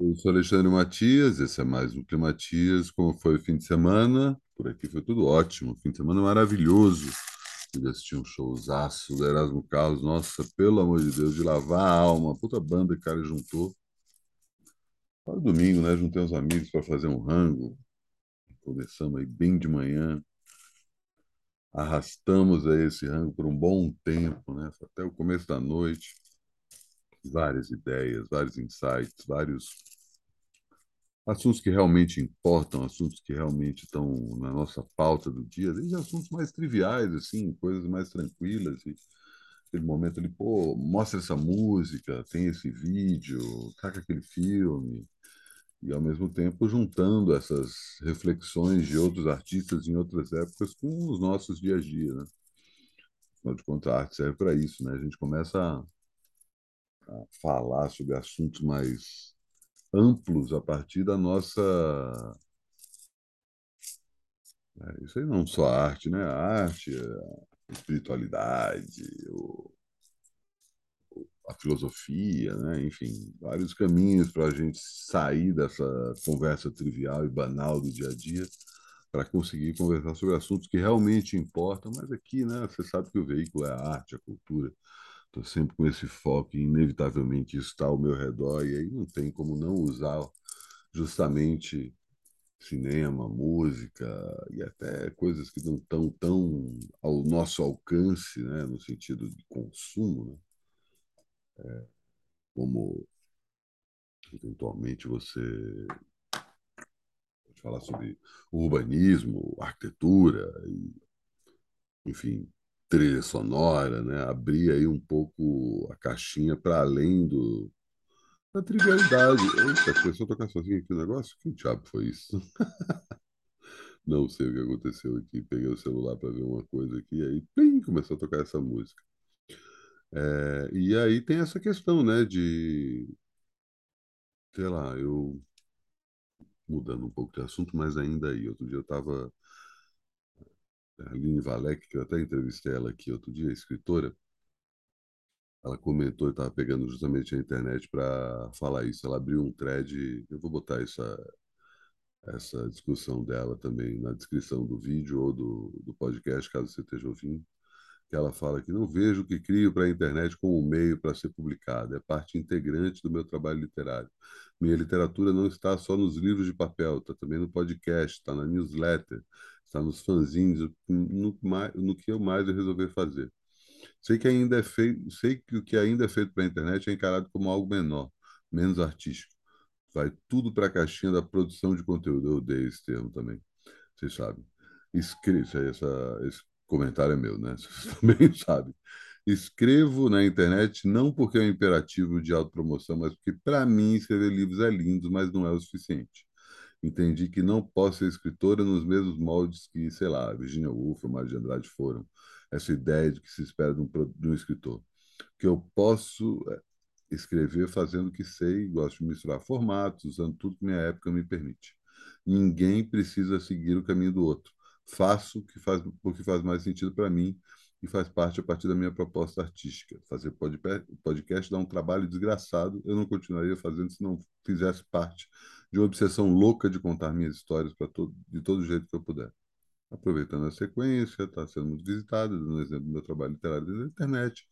Eu sou Alexandre Matias, esse é mais um Climatias. Como foi o fim de semana? Por aqui foi tudo ótimo, fim de semana maravilhoso. Pude assistir um showzaço do Erasmo Carlos, nossa, pelo amor de Deus, de lavar a alma, puta banda que o cara juntou. Para domingo, né? Juntei uns amigos para fazer um rango. Começamos aí bem de manhã, arrastamos aí esse rango por um bom tempo, né? Até o começo da noite. Várias ideias, vários insights, vários assuntos que realmente importam, assuntos que realmente estão na nossa pauta do dia, desde assuntos mais triviais, assim, coisas mais tranquilas. E aquele momento ali, pô, mostra essa música, tem esse vídeo, taca aquele filme. E, ao mesmo tempo, juntando essas reflexões de outros artistas em outras épocas com os nossos dia a dia, né? Afinal de contas, a arte serve para isso, né? A gente começa a, falar sobre assuntos mais amplos a partir da nossa. É, isso aí não só a arte, né? A arte, a espiritualidade, a filosofia, né? enfim, vários caminhos para a gente sair dessa conversa trivial e banal do dia a dia para conseguir conversar sobre assuntos que realmente importam. Mas aqui, né? Você sabe que o veículo é a arte, a cultura. Estou sempre com esse foco e, inevitavelmente, está ao meu redor, e aí não tem como não usar justamente cinema, música e até coisas que não estão tão ao nosso alcance, né, no sentido de consumo, né? É, como eventualmente você pode falar sobre urbanismo, arquitetura, e, enfim, trilha sonora, né? Abrir aí um pouco a caixinha para além do, da trivialidade. Eita, começou a tocar sozinho aqui o negócio? Que diabo foi isso? Não sei o que aconteceu aqui. Peguei o celular para ver uma coisa aqui, aí plim, começou a tocar essa música. É, e aí tem essa questão, né, de, sei lá, eu mudando um pouco de assunto, mas ainda aí. Outro dia eu estava Aline Valek, que eu até entrevistei ela aqui outro dia, escritora, ela comentou e estava pegando justamente a internet para falar isso. Ela abriu um thread, eu vou botar essa, essa discussão dela também na descrição do vídeo ou do, do podcast, caso você esteja ouvindo, que ela fala que não vejo o que crio para a internet como um meio para ser publicado, é parte integrante do meu trabalho literário. Minha literatura não está só nos livros de papel, está também no podcast, está na newsletter, está nos fanzines, no, no que eu mais resolver fazer. Sei que ainda é feito, sei que o que ainda é feito para a internet é encarado como algo menor, menos artístico. Vai tudo para a caixinha da produção de conteúdo. Eu odeio esse termo também. Vocês sabem. Escrito, essa, esse comentário é meu, né? Vocês também sabem. Escrevo na internet não porque é um imperativo de autopromoção, mas porque, para mim, escrever livros é lindo, mas não é o suficiente entendi que não posso ser escritora nos mesmos moldes que, sei lá, Virginia Woolf ou Mário de Andrade foram. Essa ideia de que se espera de um, de um escritor. Que eu posso é, escrever fazendo o que sei, gosto de misturar formatos, usando tudo que minha época me permite. Ninguém precisa seguir o caminho do outro. Faço o que faz, o que faz mais sentido para mim e faz parte a partir da minha proposta artística. Fazer podcast dá um trabalho desgraçado, eu não continuaria fazendo se não fizesse parte de uma obsessão louca de contar minhas histórias para todo, de todo jeito que eu puder. Aproveitando a sequência, está sendo muito visitada, dando exemplo do meu trabalho literário na internet.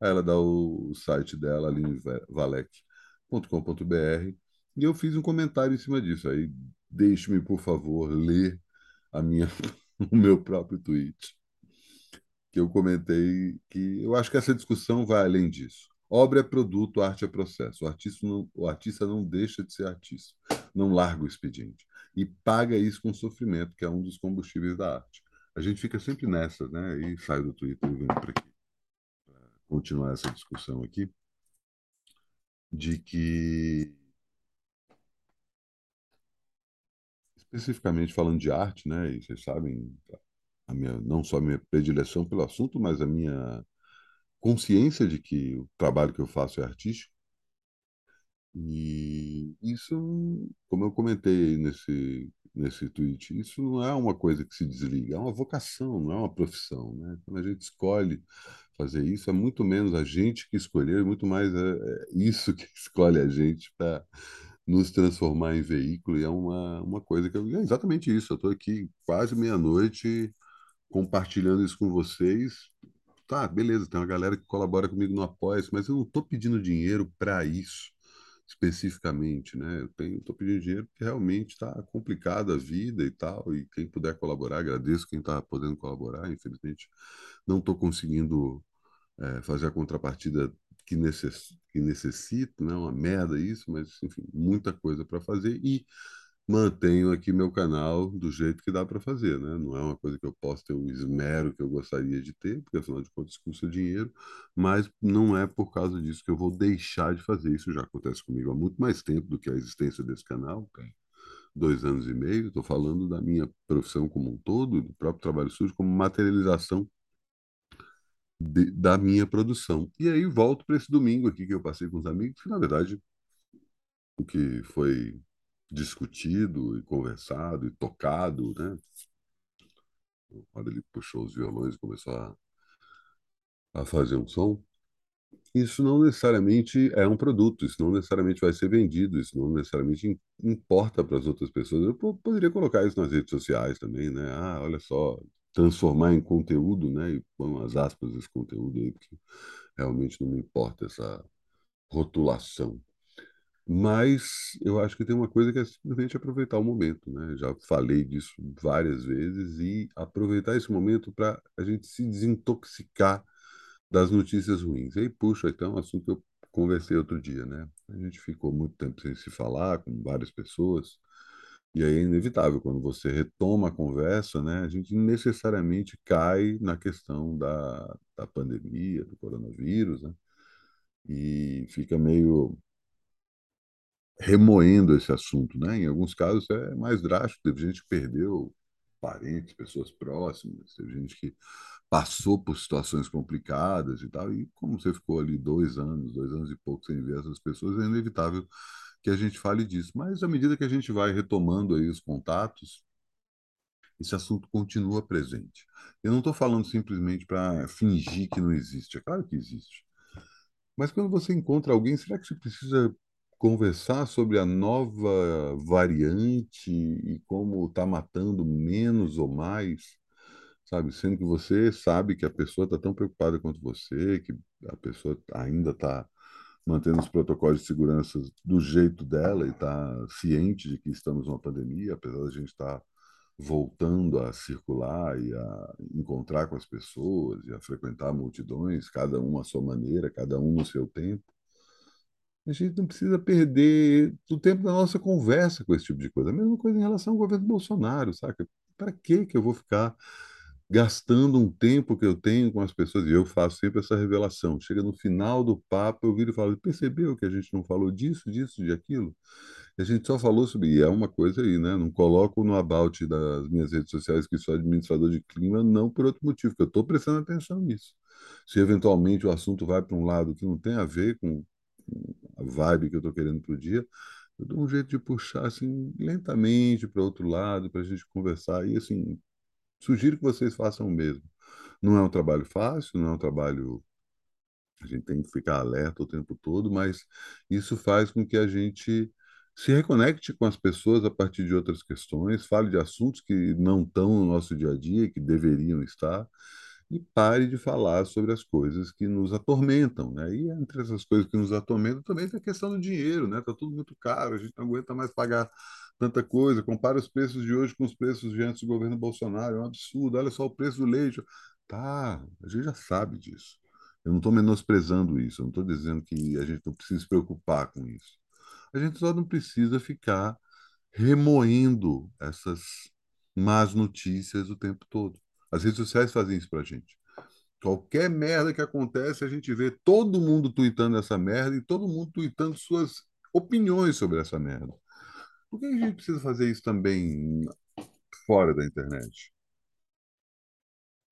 Aí ela dá o, o site dela, alinevalec.com.br, e eu fiz um comentário em cima disso. Aí deixe-me, por favor, ler a minha, o meu próprio tweet, que eu comentei que eu acho que essa discussão vai além disso. Obra é produto, arte é processo. O artista não, o artista não deixa de ser artista, não larga o expediente. E paga isso com sofrimento, que é um dos combustíveis da arte. A gente fica sempre nessa, né? E sai do Twitter e vem para aqui. Pra continuar essa discussão aqui. De que. Especificamente falando de arte, né? E vocês sabem, a minha, não só a minha predileção pelo assunto, mas a minha consciência de que o trabalho que eu faço é artístico. E isso, como eu comentei nesse, nesse tweet, isso não é uma coisa que se desliga, é uma vocação, não é uma profissão. Né? Quando a gente escolhe fazer isso, é muito menos a gente que escolheu, é muito mais é, isso que escolhe a gente para nos transformar em veículo, e é uma, uma coisa que eu, é exatamente isso. Eu estou aqui quase meia-noite compartilhando isso com vocês. Tá, beleza, tem uma galera que colabora comigo no apoia mas eu não estou pedindo dinheiro para isso especificamente, né? Eu tenho, estou pedindo dinheiro porque realmente está complicada a vida e tal, e quem puder colaborar, agradeço quem está podendo colaborar. Infelizmente, não estou conseguindo é, fazer a contrapartida que, necess, que necessito, né? Uma merda isso, mas enfim, muita coisa para fazer e mantenho aqui meu canal do jeito que dá para fazer, né? Não é uma coisa que eu posso ter o esmero que eu gostaria de ter, porque afinal de contas custa dinheiro, mas não é por causa disso que eu vou deixar de fazer. Isso já acontece comigo há muito mais tempo do que a existência desse canal, dois anos e meio. Estou falando da minha profissão como um todo, do próprio trabalho sujo, como materialização de, da minha produção. E aí volto para esse domingo aqui que eu passei com os amigos, que na verdade o que foi discutido e conversado e tocado, né? Quando ele puxou os violões e começou a, a fazer um som, isso não necessariamente é um produto, isso não necessariamente vai ser vendido, isso não necessariamente importa para as outras pessoas. Eu poderia colocar isso nas redes sociais também, né? Ah, olha só, transformar em conteúdo, né? E põe umas aspas esse conteúdo aí, porque realmente não me importa essa rotulação. Mas eu acho que tem uma coisa que é simplesmente aproveitar o momento, né? Já falei disso várias vezes e aproveitar esse momento para a gente se desintoxicar das notícias ruins. E aí, puxa, então, assunto que eu conversei outro dia, né? A gente ficou muito tempo sem se falar com várias pessoas, e aí é inevitável, quando você retoma a conversa, né? A gente necessariamente cai na questão da, da pandemia, do coronavírus, né? E fica meio remoendo esse assunto, né? Em alguns casos é mais drástico, teve gente que perdeu parentes, pessoas próximas, teve gente que passou por situações complicadas e tal, e como você ficou ali dois anos, dois anos e pouco sem ver essas pessoas, é inevitável que a gente fale disso. Mas à medida que a gente vai retomando aí os contatos, esse assunto continua presente. Eu não estou falando simplesmente para fingir que não existe, é claro que existe. Mas quando você encontra alguém, será que você precisa conversar sobre a nova variante e como está matando menos ou mais, sabe? Sendo que você sabe que a pessoa está tão preocupada quanto você, que a pessoa ainda está mantendo os protocolos de segurança do jeito dela e está ciente de que estamos numa pandemia, apesar de a gente estar tá voltando a circular e a encontrar com as pessoas e a frequentar multidões, cada um à sua maneira, cada um no seu tempo. A gente não precisa perder o tempo da nossa conversa com esse tipo de coisa. A mesma coisa em relação ao governo Bolsonaro, saca? Para que que eu vou ficar gastando um tempo que eu tenho com as pessoas? E eu faço sempre essa revelação. Chega no final do papo, eu viro e falo: percebeu que a gente não falou disso, disso, de aquilo? E a gente só falou sobre. E é uma coisa aí, né? Não coloco no about das minhas redes sociais que sou administrador de clima, não por outro motivo, porque eu estou prestando atenção nisso. Se eventualmente o assunto vai para um lado que não tem a ver com a vibe que eu estou querendo para o dia, eu dou um jeito de puxar assim lentamente para outro lado para a gente conversar e assim sugiro que vocês façam o mesmo. Não é um trabalho fácil, não é um trabalho a gente tem que ficar alerta o tempo todo, mas isso faz com que a gente se reconecte com as pessoas a partir de outras questões, fale de assuntos que não estão no nosso dia a dia, que deveriam estar, e pare de falar sobre as coisas que nos atormentam, né? E entre essas coisas que nos atormentam também tem a questão do dinheiro, né? Tá tudo muito caro, a gente não aguenta mais pagar tanta coisa. Compara os preços de hoje com os preços de antes do governo Bolsonaro, é um absurdo. Olha só o preço do leite. Tá, a gente já sabe disso. Eu não estou menosprezando isso, eu não estou dizendo que a gente não precisa se preocupar com isso. A gente só não precisa ficar remoendo essas más notícias o tempo todo. As redes sociais fazem isso pra gente. Qualquer merda que acontece, a gente vê todo mundo tweetando essa merda e todo mundo tweetando suas opiniões sobre essa merda. Por que a gente precisa fazer isso também fora da internet?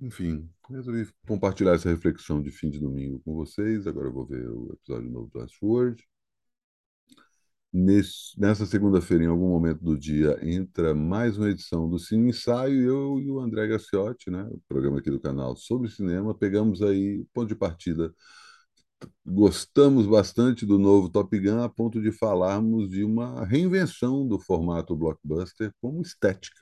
Enfim, resolvi compartilhar essa reflexão de fim de domingo com vocês. Agora eu vou ver o episódio novo do Westworld. Nesse, nessa segunda-feira, em algum momento do dia, entra mais uma edição do Cine Ensaio. Eu e o André Gacciotti, né, o programa aqui do canal sobre cinema, pegamos aí ponto de partida gostamos bastante do novo Top Gun a ponto de falarmos de uma reinvenção do formato blockbuster como estética.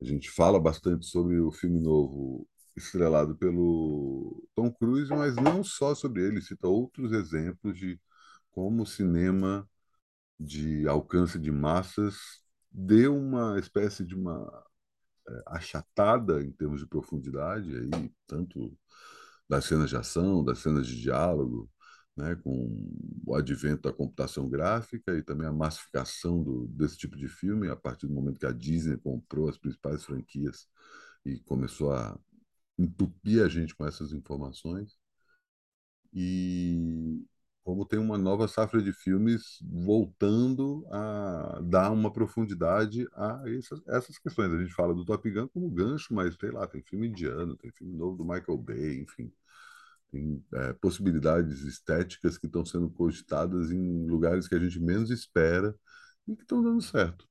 A gente fala bastante sobre o filme novo estrelado pelo Tom Cruise, mas não só sobre ele, cita outros exemplos de como o cinema de alcance de massas deu uma espécie de uma é, achatada em termos de profundidade aí tanto das cenas de ação, das cenas de diálogo, né, com o advento da computação gráfica e também a massificação do, desse tipo de filme a partir do momento que a Disney comprou as principais franquias e começou a entupir a gente com essas informações. E como tem uma nova safra de filmes voltando a dar uma profundidade a essas, essas questões. A gente fala do Top Gun como gancho, mas sei lá, tem filme indiano, tem filme novo do Michael Bay, enfim. Tem é, possibilidades estéticas que estão sendo cogitadas em lugares que a gente menos espera e que estão dando certo.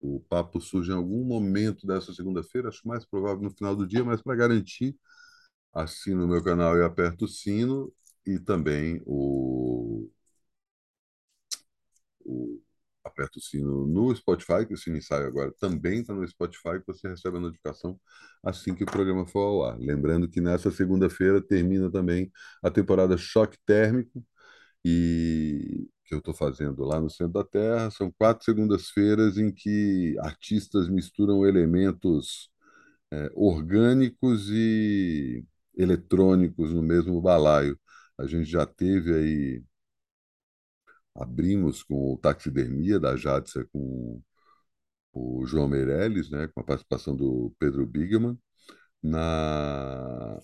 O papo surge em algum momento dessa segunda-feira, acho mais provável no final do dia, mas para garantir, assina o meu canal e aperta o sino e também o, o aperta o sino no Spotify, que o sino sai agora também está no Spotify, que você recebe a notificação assim que o programa for ao ar. Lembrando que nessa segunda-feira termina também a temporada Choque Térmico, e que eu estou fazendo lá no centro da Terra. São quatro segundas-feiras em que artistas misturam elementos é, orgânicos e eletrônicos no mesmo balaio. A gente já teve aí, abrimos com o Taxidermia da Jadsa com o João Meirelles, né, com a participação do Pedro Bigman. Na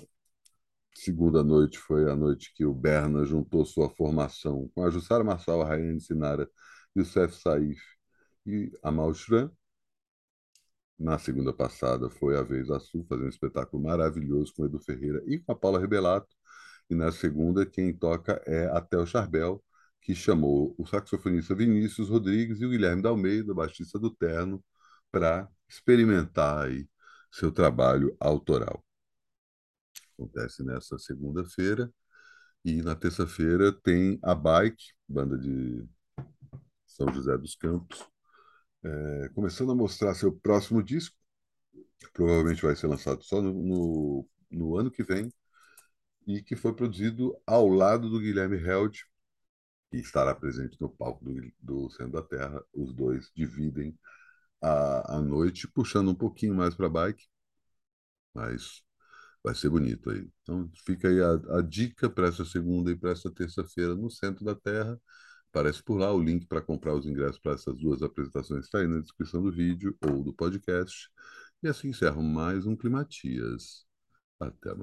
segunda noite foi a noite que o Berna juntou sua formação com a Jussara Marçal, a Rayane Sinara, Youssef Saif e Amal Shran. Na segunda passada foi a vez a Sul, fazendo um espetáculo maravilhoso com Edu Ferreira e com a Paula Rebelato. E na segunda, quem toca é a Tel Charbel, que chamou o saxofonista Vinícius Rodrigues e o Guilherme Dalmeida, baixista do Terno, para experimentar aí seu trabalho autoral. Acontece nessa segunda-feira. E na terça-feira tem a Bike, banda de São José dos Campos, é, começando a mostrar seu próximo disco. Provavelmente vai ser lançado só no, no, no ano que vem, e que foi produzido ao lado do Guilherme Held, que estará presente no palco do, do Centro da Terra. Os dois dividem a, a noite, puxando um pouquinho mais para bike, mas vai ser bonito aí. Então fica aí a, a dica para essa segunda e para essa terça-feira no Centro da Terra. Aparece por lá o link para comprar os ingressos para essas duas apresentações está aí na descrição do vídeo ou do podcast. E assim encerro mais um Climatias. Até amanhã.